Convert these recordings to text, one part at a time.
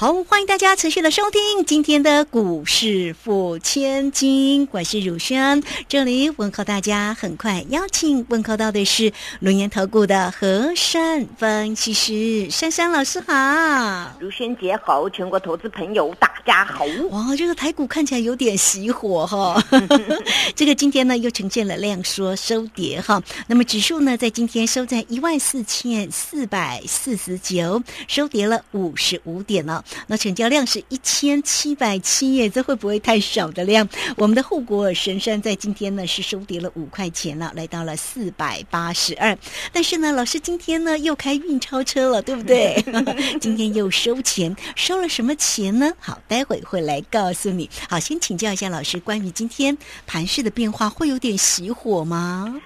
好，欢迎大家持续的收听今天的股市付千金，我是汝轩，这里问候大家。很快邀请问候到的是龙岩投顾的和善分析师珊珊老师好，汝轩姐好，全国投资朋友大家好。哇，这个台股看起来有点熄火哈，这个今天呢又呈现了量缩收跌哈，那么指数呢在今天收在一万四千四百四十九，收跌了五十五点了。那成交量是一千七百七耶，这会不会太少的量？我们的护国神山在今天呢是收跌了五块钱了，来到了四百八十二。但是呢，老师今天呢又开运钞车了，对不对？今天又收钱，收了什么钱呢？好，待会会来告诉你。好，先请教一下老师，关于今天盘势的变化，会有点熄火吗？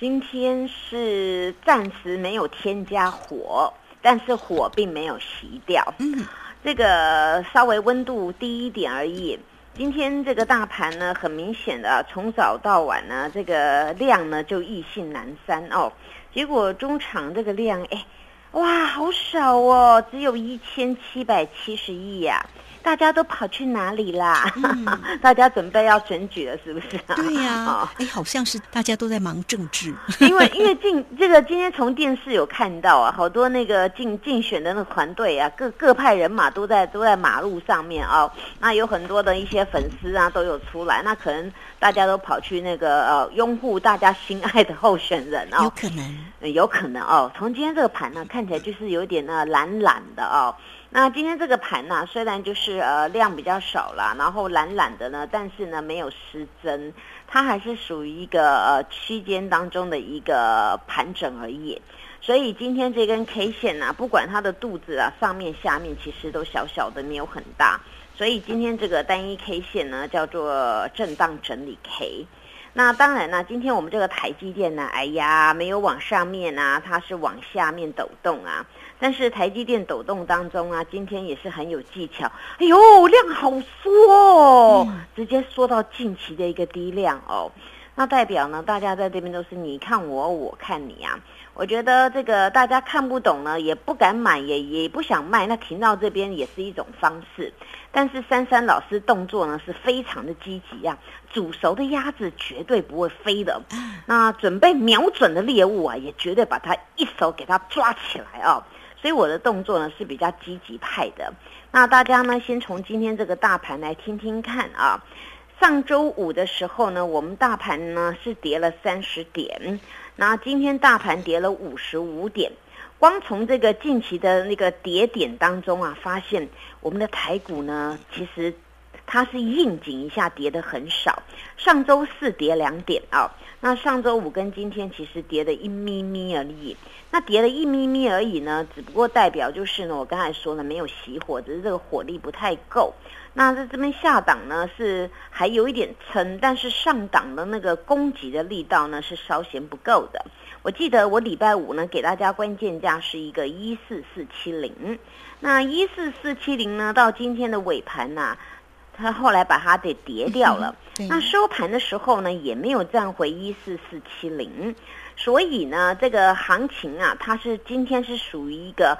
今天是暂时没有添加火，但是火并没有熄掉。嗯。这个稍微温度低一点而已。今天这个大盘呢，很明显的从早到晚呢，这个量呢就意兴阑珊哦。结果中场这个量，哎，哇，好少哦，只有一千七百七十亿呀。大家都跑去哪里啦？大家准备要选举了，是不是啊？对呀，哎，好像是大家都在忙政治。因为 因为竞这个今天从电视有看到啊，好多那个竞竞选的那个团队啊，各各派人马都在都在马路上面啊。那有很多的一些粉丝啊都有出来，那可能大家都跑去那个呃拥护大家心爱的候选人哦。有可能，有可能哦。从今天这个盘呢，看起来就是有点那懒懒的哦。那今天这个盘呢，虽然就是呃量比较少啦，然后懒懒的呢，但是呢没有失真，它还是属于一个呃区间当中的一个盘整而已。所以今天这根 K 线呢，不管它的肚子啊上面下面其实都小小的，没有很大。所以今天这个单一 K 线呢叫做震荡整理 K。那当然呢，今天我们这个台积电呢，哎呀没有往上面啊，它是往下面抖动啊。但是台积电抖动当中啊，今天也是很有技巧。哎呦，量好缩哦，直接缩到近期的一个低量哦。那代表呢，大家在这边都是你看我，我看你啊。我觉得这个大家看不懂呢，也不敢买，也也不想卖，那停到这边也是一种方式。但是珊珊老师动作呢是非常的积极啊，煮熟的鸭子绝对不会飞的。那准备瞄准的猎物啊，也绝对把它一手给它抓起来啊。所以我的动作呢是比较积极派的。那大家呢先从今天这个大盘来听听看啊。上周五的时候呢，我们大盘呢是跌了三十点，那今天大盘跌了五十五点。光从这个近期的那个跌点当中啊，发现我们的台股呢，其实它是应景一下跌的很少。上周四跌两点啊，那上周五跟今天其实跌的一咪咪而已。那跌了一咪咪而已呢，只不过代表就是呢，我刚才说了没有熄火，只是这个火力不太够。那在这边下档呢是还有一点撑，但是上档的那个攻击的力道呢是稍嫌不够的。我记得我礼拜五呢给大家关键价是一个一四四七零，那一四四七零呢到今天的尾盘呐，它后来把它给跌掉了。那收盘的时候呢也没有站回一四四七零。所以呢，这个行情啊，它是今天是属于一个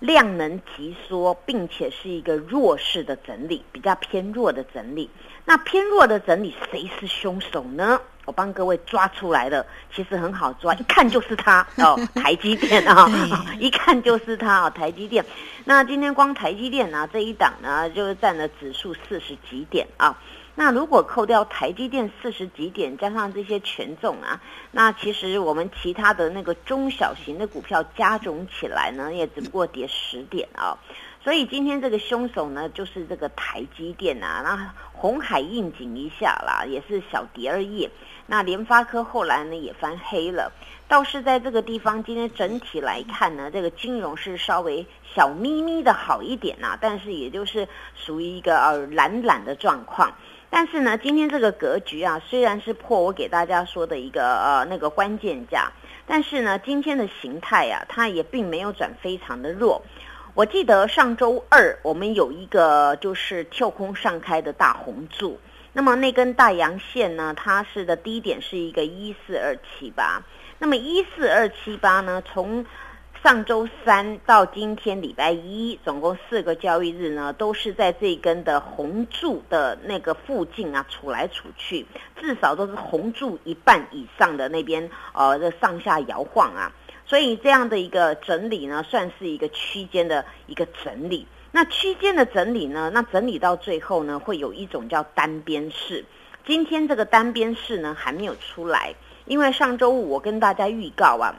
量能急缩，并且是一个弱势的整理，比较偏弱的整理。那偏弱的整理，谁是凶手呢？我帮各位抓出来了，其实很好抓，一看就是它哦，台积电啊，一看就是它哦，台积电。那今天光台积电呢这一档呢，就占了指数四十几点啊。那如果扣掉台积电四十几点，加上这些权重啊，那其实我们其他的那个中小型的股票加总起来呢，也只不过跌十点啊。所以今天这个凶手呢，就是这个台积电啊。那红海应景一下啦，也是小跌而已。那联发科后来呢也翻黑了，倒是在这个地方，今天整体来看呢，这个金融是稍微小咪咪的好一点呐，但是也就是属于一个呃懒懒的状况。但是呢，今天这个格局啊，虽然是破我给大家说的一个呃那个关键价，但是呢，今天的形态呀，它也并没有转非常的弱。我记得上周二我们有一个就是跳空上开的大红柱，那么那根大阳线呢，它是的低点是一个一四二七八，那么一四二七八呢，从上周三到今天礼拜一，总共四个交易日呢，都是在这根的红柱的那个附近啊，处来处去，至少都是红柱一半以上的那边，呃，的上下摇晃啊。所以这样的一个整理呢，算是一个区间的一个整理。那区间的整理呢，那整理到最后呢，会有一种叫单边式。今天这个单边式呢还没有出来，因为上周五我跟大家预告啊，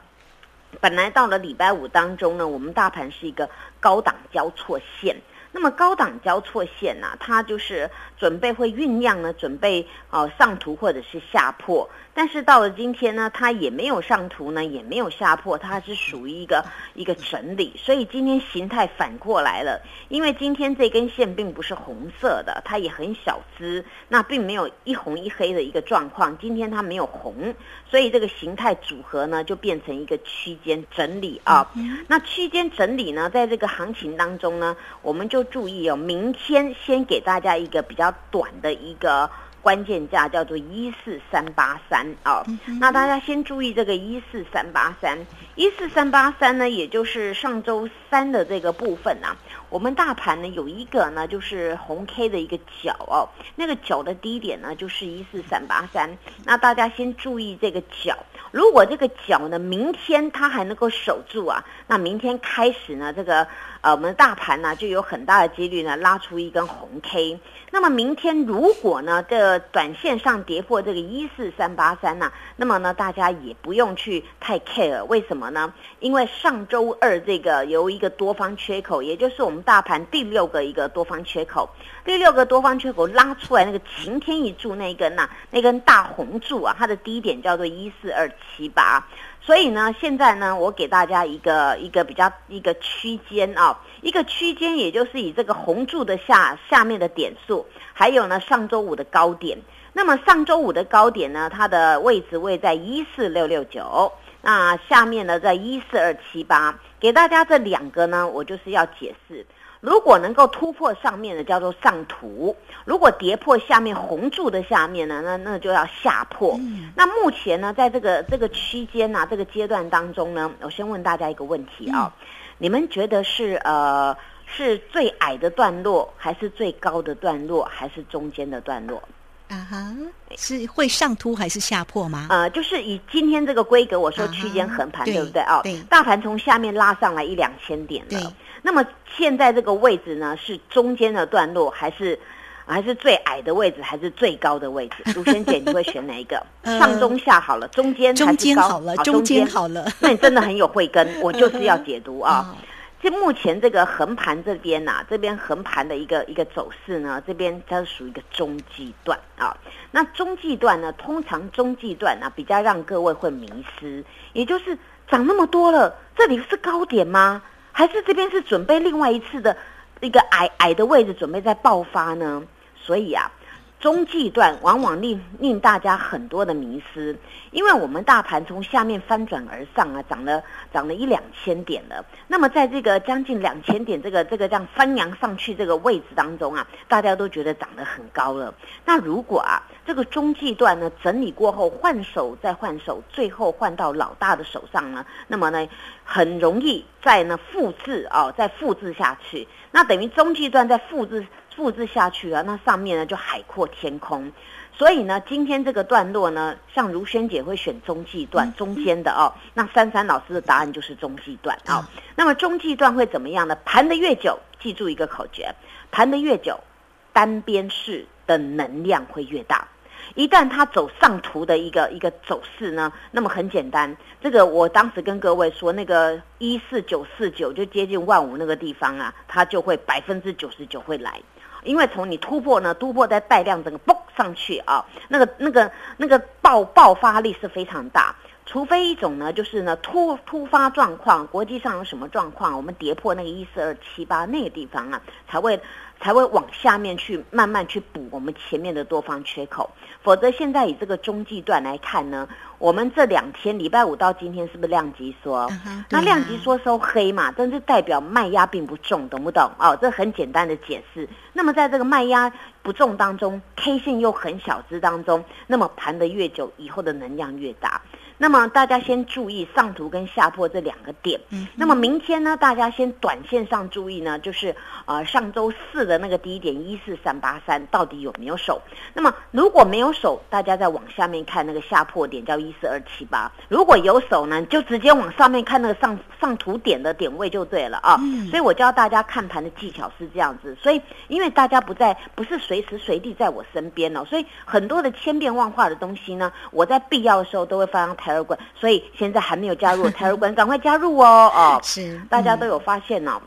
本来到了礼拜五当中呢，我们大盘是一个高档交错线。那么高档交错线呢，它就是准备会酝酿呢，准备哦上图或者是下破。但是到了今天呢，它也没有上图呢，也没有下破，它是属于一个一个整理，所以今天形态反过来了。因为今天这根线并不是红色的，它也很小只，那并没有一红一黑的一个状况。今天它没有红，所以这个形态组合呢就变成一个区间整理啊。那区间整理呢，在这个行情当中呢，我们就注意哦，明天先给大家一个比较短的一个。关键价叫做一四三八三啊，那大家先注意这个一四三八三，一四三八三呢，也就是上周三的这个部分啊。我们大盘呢有一个呢，就是红 K 的一个角哦，那个角的低点呢就是一四三八三。那大家先注意这个角，如果这个角呢明天它还能够守住啊，那明天开始呢，这个呃我们大盘呢就有很大的几率呢拉出一根红 K。那么明天如果呢这短线上跌破这个一四三八三呢，那么呢大家也不用去太 care，为什么呢？因为上周二这个有一个多方缺口，也就是我们。大盘第六个一个多方缺口，第六个多方缺口拉出来那个晴天一柱那根呐，那根大红柱啊，它的低点叫做一四二七八，所以呢，现在呢，我给大家一个一个比较一个区间啊，一个区间，也就是以这个红柱的下下面的点数，还有呢上周五的高点，那么上周五的高点呢，它的位置位在一四六六九。那下面呢，在一四二七八，给大家这两个呢，我就是要解释，如果能够突破上面的叫做上图，如果跌破下面红柱的下面呢，那那就要下破。那目前呢，在这个这个区间呐，这个阶段当中呢，我先问大家一个问题啊，你们觉得是呃是最矮的段落，还是最高的段落，还是中间的段落？啊哈，是会上突还是下破吗？呃，就是以今天这个规格，我说区间横盘，对不对哦，对，大盘从下面拉上来一两千点了。那么现在这个位置呢，是中间的段落，还是还是最矮的位置，还是最高的位置？卢萱姐，你会选哪一个？上中下好了，中间中间好了，中间好了。那你真的很有慧根，我就是要解读啊。这目前这个横盘这边呐，这边横盘的一个一个走势呢，这边它是属于一个中继段啊。那中继段呢，通常中继段呢比较让各位会迷失，也就是涨那么多了，这里是高点吗？还是这边是准备另外一次的一个矮矮的位置准备再爆发呢？所以啊。中继段往往令令大家很多的迷失，因为我们大盘从下面翻转而上啊，涨了涨了一两千点了。那么在这个将近两千点这个这个这样翻扬上去这个位置当中啊，大家都觉得涨得很高了。那如果啊这个中继段呢整理过后换手再换手，最后换到老大的手上呢，那么呢很容易再呢复制啊再复制下去，那等于中继段在复制。复制下去了，那上面呢就海阔天空。所以呢，今天这个段落呢，像如萱姐会选中继段中间的哦。那珊珊老师的答案就是中继段啊。那么中继段会怎么样呢？盘的越久，记住一个口诀：盘的越久，单边式的能量会越大。一旦它走上图的一个一个走势呢，那么很简单，这个我当时跟各位说，那个一四九四九就接近万五那个地方啊，它就会百分之九十九会来。因为从你突破呢，突破在带量整个嘣上去啊，那个那个那个爆爆发力是非常大。除非一种呢，就是呢突突发状况，国际上有什么状况，我们跌破那个一四二七八那个地方啊，才会才会往下面去慢慢去补我们前面的多方缺口。否则，现在以这个中继段来看呢，我们这两天礼拜五到今天是不是量级缩？那量级缩收黑嘛，但是代表卖压并不重，懂不懂？哦，这很简单的解释。那么在这个卖压不重当中，K 线又很小只当中，那么盘的越久，以后的能量越大。那么大家先注意上图跟下破这两个点。嗯。那么明天呢，大家先短线上注意呢，就是呃上周四的那个低点一四三八三到底有没有守？那么如果没有守，大家再往下面看那个下破点叫一四二七八。如果有守呢，就直接往上面看那个上上图点的点位就对了啊。嗯。所以我教大家看盘的技巧是这样子。所以因为大家不在，不是随时随地在我身边哦，所以很多的千变万化的东西呢，我在必要的时候都会发上台。所以现在还没有加入 台儿馆，赶快加入哦！哦，是，大家都有发现呢。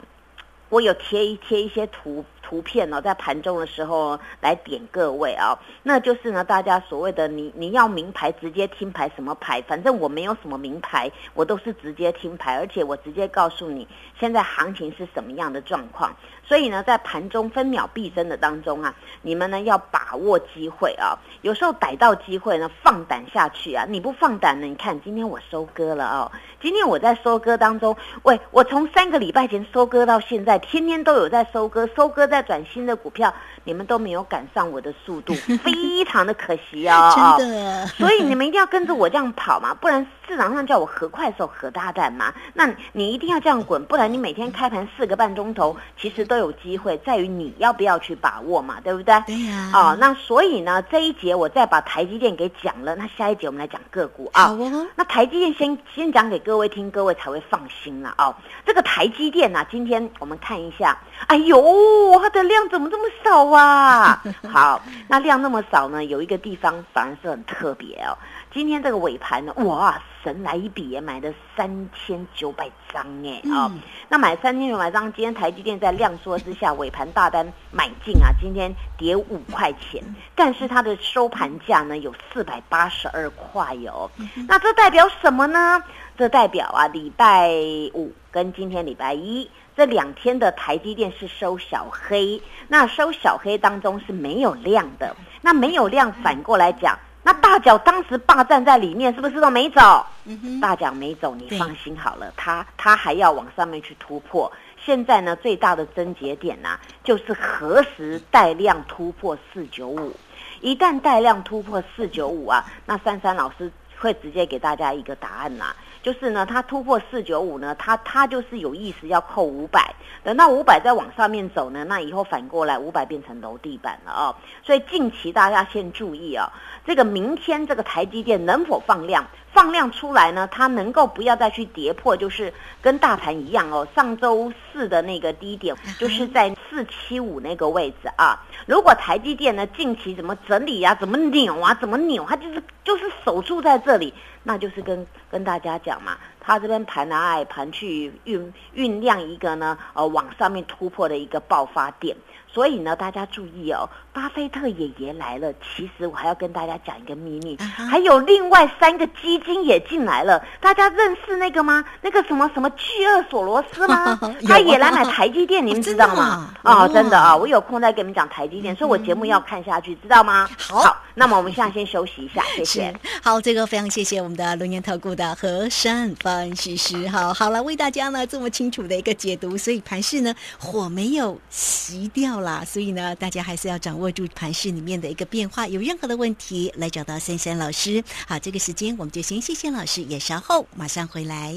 我有贴一贴一些图图片哦，在盘中的时候来点各位啊，那就是呢，大家所谓的你你要名牌直接听牌什么牌，反正我没有什么名牌，我都是直接听牌，而且我直接告诉你现在行情是什么样的状况。所以呢，在盘中分秒必争的当中啊，你们呢要把握机会啊。有时候逮到机会呢，放胆下去啊。你不放胆呢，你看今天我收割了哦。今天我在收割当中，喂，我从三个礼拜前收割到现在，天天都有在收割，收割在在转新的股票，你们都没有赶上我的速度，非常的可惜 哦。真的。所以你们一定要跟着我这样跑嘛，不然市场上叫我何快手何大蛋嘛。那你一定要这样滚，不然你每天开盘四个半钟头，其实都。有机会，在于你要不要去把握嘛，对不对？对呀。哦，那所以呢，这一节我再把台积电给讲了，那下一节我们来讲个股啊。好哦。那台积电先先讲给各位听，各位才会放心了哦。这个台积电呢，今天我们看一下，哎呦，它的量怎么这么少啊？好，那量那么少呢，有一个地方反而是很特别哦。今天这个尾盘呢，哇，神来一笔，买的三千九百张哎啊！那买三千九百张，今天台积电在量缩之下，尾盘大单买进啊，今天跌五块钱，但是它的收盘价呢有四百八十二块哟。那这代表什么呢？这代表啊，礼拜五跟今天礼拜一这两天的台积电是收小黑，那收小黑当中是没有量的，那没有量，反过来讲。那大脚当时霸占在里面，是不是都没走？大脚没走，你放心好了，他他还要往上面去突破。现在呢，最大的症结点呢，就是何时带量突破四九五。一旦带量突破四九五啊，那珊珊老师会直接给大家一个答案呐。就是呢，它突破四九五呢，它它就是有意识要扣五百，等到五百再往上面走呢，那以后反过来五百变成楼地板了哦。所以近期大家先注意哦，这个明天这个台积电能否放量？放量出来呢，它能够不要再去跌破，就是跟大盘一样哦。上周四的那个低点就是在四七五那个位置啊。如果台积电呢近期怎么整理呀，怎么扭啊，怎么扭，它就是就是守住在这里。那就是跟跟大家讲嘛，它这边盘来盘去酝酝酿一个呢，呃，往上面突破的一个爆发点。所以呢，大家注意哦，巴菲特爷爷来了。其实我还要跟大家讲一个秘密，还有另外三个基金也进来了。大家认识那个吗？那个什么什么巨鳄索罗斯吗？他也来买台积电，你们 知道吗？啊，真的啊，我有空再给你们讲台积电，所以我节目要看下去，知道吗？好，那么我们现在先休息一下，谢谢。好，这个非常谢谢我们的龙岩投顾的和山分析师。好，好了，为大家呢这么清楚的一个解读，所以盘市呢火没有熄掉。啦，所以呢，大家还是要掌握住盘市里面的一个变化。有任何的问题，来找到珊珊老师。好，这个时间我们就先谢谢老师，也稍后马上回来。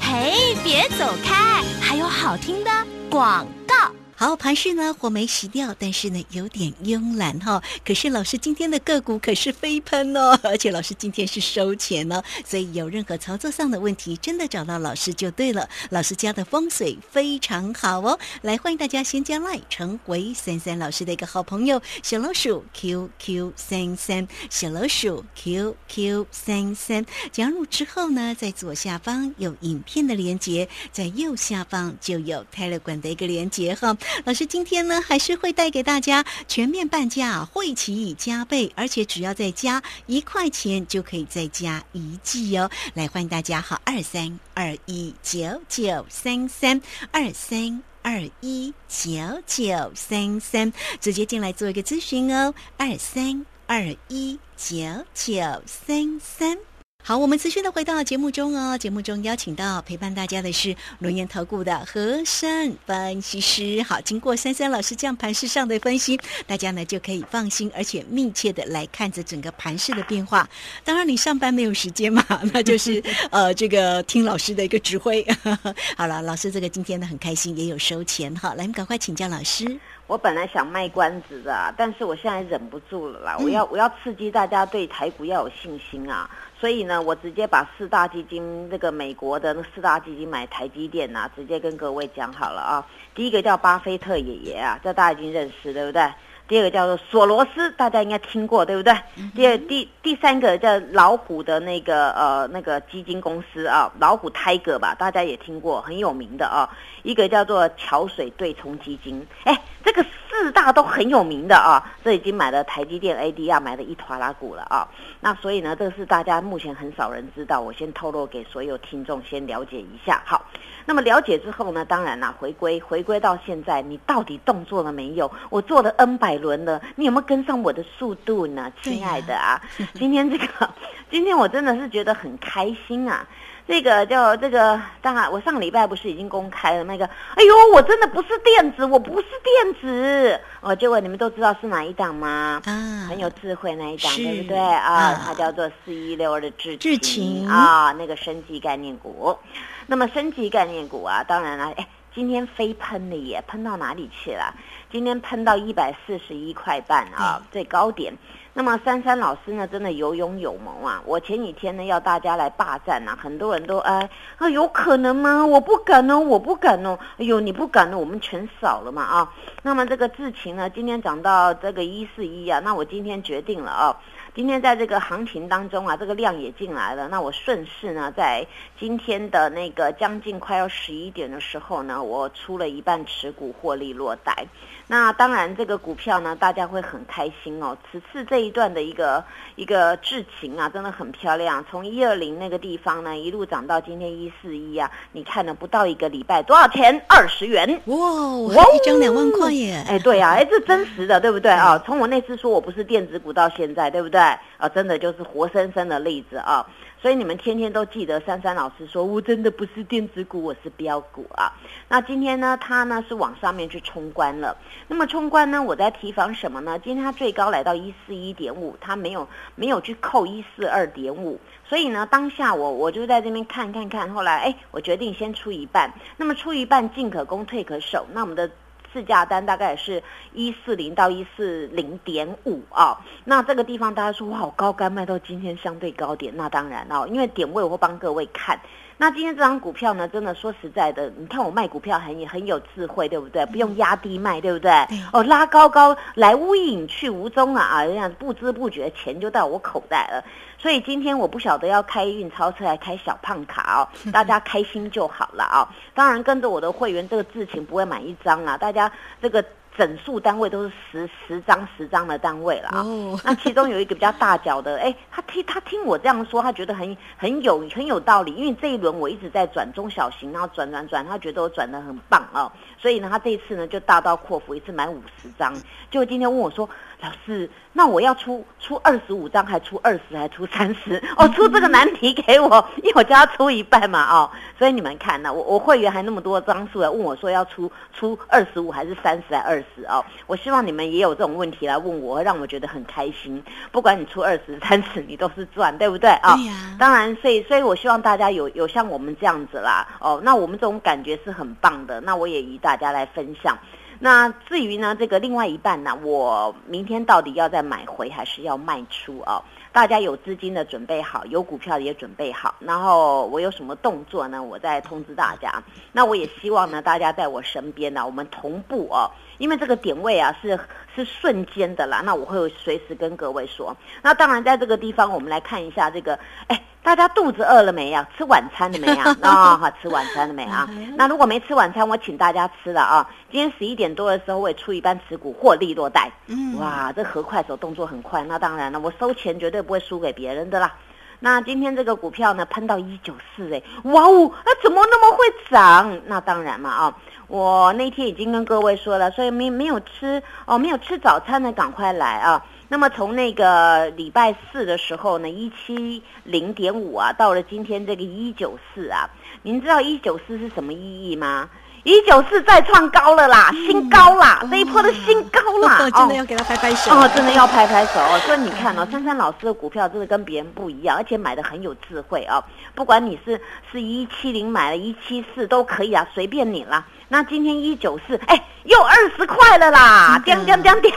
嘿，别走开，还有好听的广告。好，盘市呢火没熄掉，但是呢有点慵懒哈。可是老师今天的个股可是飞喷哦，而且老师今天是收钱哦，所以有任何操作上的问题，真的找到老师就对了。老师家的风水非常好哦，来欢迎大家先加麦成为三三老师的一个好朋友，小老鼠 QQ 三三，小老鼠 QQ 三三，加入之后呢，在左下方有影片的连接，在右下方就有泰勒管的一个连接哈。老师今天呢还是会带给大家全面半价，会期加倍，而且只要再加一块钱就可以再加一季哦。来欢迎大家，好二三二一九九三三二三。二一九九三三，直接进来做一个咨询哦，二三二一九九三三。好，我们持续的回到节目中哦。节目中邀请到陪伴大家的是龙岩投顾的和山分析师。好，经过珊珊老师这样盘势上的分析，大家呢就可以放心而且密切的来看着整个盘势的变化。当然，你上班没有时间嘛，那就是呃这个听老师的一个指挥。好了，老师这个今天呢很开心，也有收钱哈。来，赶快请教老师。我本来想卖关子的，但是我现在忍不住了啦！我要我要刺激大家对台股要有信心啊！所以呢，我直接把四大基金那个美国的那四大基金买台积电呐，直接跟各位讲好了啊。第一个叫巴菲特爷爷啊，这大家已经认识对不对？第二个叫做索罗斯，大家应该听过对不对？第二第第三个叫老虎的那个呃那个基金公司啊，老虎 Tiger 吧，大家也听过，很有名的啊。一个叫做桥水对冲基金，哎，这个四大都很有名的啊，这已经买了台积电 ADR 买了一坨拉股了啊。那所以呢，这个是大家目前很少人知道，我先透露给所有听众先了解一下。好，那么了解之后呢，当然啦，回归回归到现在，你到底动作了没有？我做了 N 百轮了，你有没有跟上我的速度呢，亲爱的啊？今天这个，今天我真的是觉得很开心啊。这个叫这个，当然我上个礼拜不是已经公开了那个？哎呦，我真的不是电子，我不是电子哦。结果你们都知道是哪一档吗？啊，很有智慧那一档，对不对啊？它叫做四一六二的智智勤啊，那个升级概念股。那么升级概念股啊，当然了，哎，今天飞喷了耶，喷到哪里去了？今天喷到一百四十一块半啊，最高点。那么珊珊老师呢，真的有勇有谋啊！我前几天呢要大家来霸占呐，很多人都哎啊，有可能吗？我不敢哦，我不敢哦。哎呦，你不敢呢，我们全少了嘛啊！那么这个智勤呢，今天涨到这个一四一啊，那我今天决定了啊。今天在这个行情当中啊，这个量也进来了。那我顺势呢，在今天的那个将近快要十一点的时候呢，我出了一半持股获利落袋。那当然，这个股票呢，大家会很开心哦。此次这一段的一个一个智情啊，真的很漂亮。从一二零那个地方呢，一路涨到今天一四一啊，你看了不到一个礼拜，多少钱？二十元。哇，哇，一张两万块耶！哎，对呀，哎，这真实的，对不对啊？从我那次说我不是电子股到现在，对不对？啊，真的就是活生生的例子啊！所以你们天天都记得珊珊老师说，我真的不是电子股，我是标股啊。那今天呢，它呢是往上面去冲关了。那么冲关呢，我在提防什么呢？今天它最高来到一四一点五，它没有没有去扣一四二点五，所以呢，当下我我就在这边看看看，后来哎，我决定先出一半。那么出一半，进可攻，退可守。那我们的。市价单大概是一四零到一四零点五啊，那这个地方大家说哇好高，杆卖到今天相对高点，那当然哦，因为点位我会帮各位看。那今天这张股票呢，真的说实在的，你看我卖股票很很有智慧，对不对？不用压低卖，对不对？哦，拉高高来无影去无踪啊啊，这样不知不觉钱就到我口袋了。所以今天我不晓得要开运钞车，还开小胖卡哦，大家开心就好了啊。当然跟着我的会员，这个事情不会买一张啊，大家这个。整数单位都是十十张十张的单位了啊，那其中有一个比较大脚的，哎，他听他听我这样说，他觉得很很有很有道理，因为这一轮我一直在转中小型，然后转转转，他觉得我转的很棒哦，所以呢，他这一次呢就大刀阔斧，一次买五十张，就今天问我说。老师，那我要出出二十五张，还出二十，还出三十？哦，出这个难题给我，因为我叫他出一半嘛，哦，所以你们看呢，我我会员还那么多张数来问我说要出出二十五还是三十还二十哦？我希望你们也有这种问题来问我，让我觉得很开心。不管你出二十、三十，你都是赚，对不对啊？对呀。当然，所以所以我希望大家有有像我们这样子啦，哦，那我们这种感觉是很棒的，那我也与大家来分享。那至于呢，这个另外一半呢，我明天到底要再买回还是要卖出啊？大家有资金的准备好，有股票的也准备好，然后我有什么动作呢？我再通知大家。那我也希望呢，大家在我身边呢，我们同步哦，因为这个点位啊是是瞬间的啦。那我会随时跟各位说。那当然，在这个地方，我们来看一下这个，哎。大家肚子饿了没呀？吃晚餐了没呀？啊，好，吃晚餐了没啊？那如果没吃晚餐，我请大家吃了啊。今天十一点多的时候，我也出一半持股获利落袋。嗯，哇，这何快手动作很快。那当然了，我收钱绝对不会输给别人的啦。那今天这个股票呢，喷到一九四，哎，哇哦，那怎么那么会涨？那当然嘛啊，我那天已经跟各位说了，所以没没有吃哦，没有吃早餐的赶快来啊。那么从那个礼拜四的时候呢，一七零点五啊，到了今天这个一九四啊，您知道一九四是什么意义吗？一九四再创高了啦，新高啦，这一波的新高啦，真的要给他拍拍手哦，真的要拍拍手哦。所以你看哦，珊珊老师的股票真的跟别人不一样，而且买的很有智慧哦。不管你是是一七零买了一七四都可以啊，随便你啦。那今天一九四，哎，又二十块了啦，叮叮叮叮。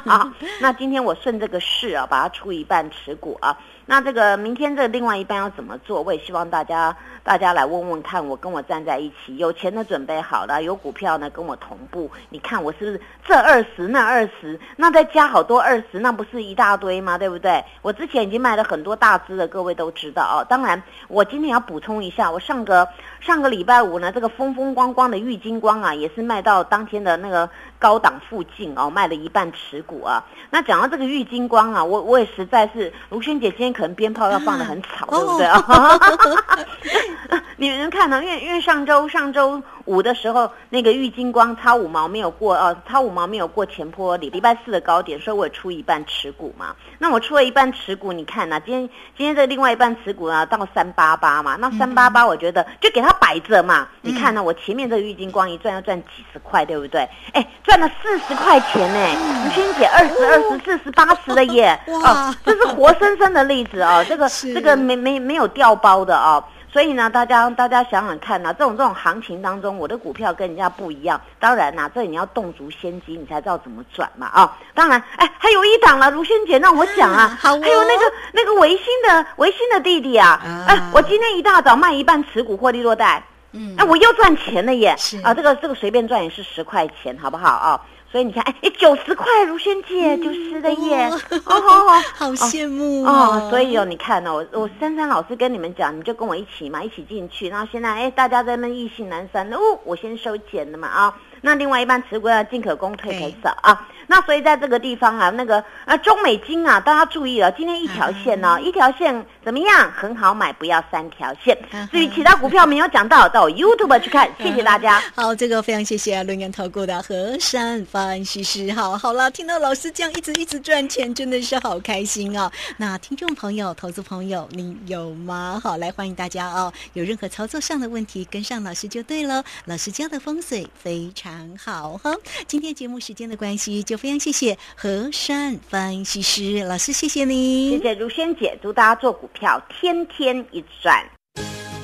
那今天我顺这个势啊，把它出一半持股啊。那这个明天这另外一半要怎么做？我也希望大家大家来问问看，我跟我站在一起，有钱的准备好了，有股票呢跟我同步。你看我是不是这二十那二十，那再加好多二十，那不是一大堆吗？对不对？我之前已经卖了很多大支的，各位都知道哦。当然，我今天要补充一下，我上个上个礼拜五呢，这个风风光光的玉金光啊，也是卖到当天的那个。高档附近哦，卖了一半持股啊。那讲到这个玉金光啊，我我也实在是卢萱姐今天可能鞭炮要放的很吵，对不对啊？你们看到，因为因为上周上周五的时候，那个玉金光超五毛没有过哦，超五毛没有过前坡礼礼拜四的高点，所以我出一半持股嘛。那我出了一半持股，你看呐，今天今天这另外一半持股啊，到三八八嘛。那三八八，我觉得就给它摆着嘛。你看呢，我前面这个玉金光一赚要赚几十块，对不对？哎。赚了四十块钱呢，吴欣姐二十二十四十八十的耶，哦，这是活生生的例子哦，这个这个没没没有掉包的哦，所以呢，大家大家想想看呐，这种这种行情当中，我的股票跟人家不一样，当然呐，这里你要动足先机，你才知道怎么转嘛啊，当然，哎，还有一档了，卢萱姐让我讲啊，好，还有那个那个维新的维新的弟弟啊，哎，我今天一大早卖一半持股获利落袋。嗯，哎，我又赚钱了耶！是。啊，这个这个随便赚也是十块钱，好不好啊？所以你看，哎哎，九十块，如萱姐九十的耶，哦好 好，好羡慕哦。所以哦，你看哦，我我珊珊老师跟你们讲，你就跟我一起嘛，一起进去。然后现在哎，大家在那异性阑珊哦，我先收钱的嘛啊。那另外一半持股要进可攻退可守啊。那所以在这个地方啊，那个啊中美金啊，大家注意了，今天一条线呢，一条线怎么样？很好买，不要三条线。至于其他股票没有讲到，到 YouTube 去看。谢谢大家。好，这个非常谢谢论元投顾的和山分析师。好，好了，听到老师这样一直一直赚钱，真的是好开心哦。那听众朋友、投资朋友，你有吗？好，来欢迎大家哦。有任何操作上的问题，跟上老师就对了。老师教的风水非常好哈。今天节目时间的关系。就非常谢谢和山分析师老师，谢谢你，谢谢如萱姐，祝大家做股票天天一赚。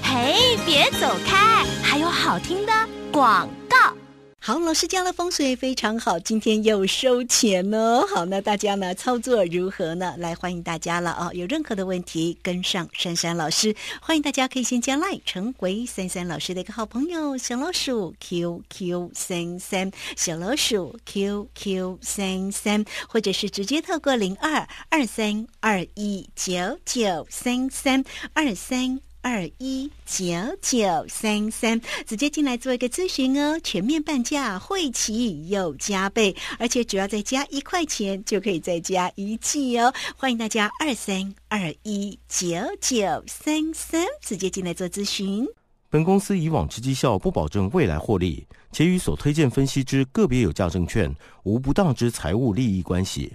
嘿，别走开，还有好听的广告。好，老师教的风水非常好，今天又收钱呢。好，那大家呢操作如何呢？来欢迎大家了啊！有任何的问题，跟上珊珊老师，欢迎大家可以先加 line 成为珊珊老师的一个好朋友，小老鼠 QQ 三三，小老鼠 QQ 三三，或者是直接透过零二二三二一九九三三二三。二一九九三三，直接进来做一个咨询哦，全面半价，会期又加倍，而且只要再加一块钱就可以再加一季哦。欢迎大家二三二一九九三三，直接进来做咨询。本公司以往之绩效不保证未来获利，且与所推荐分析之个别有价证券无不当之财务利益关系。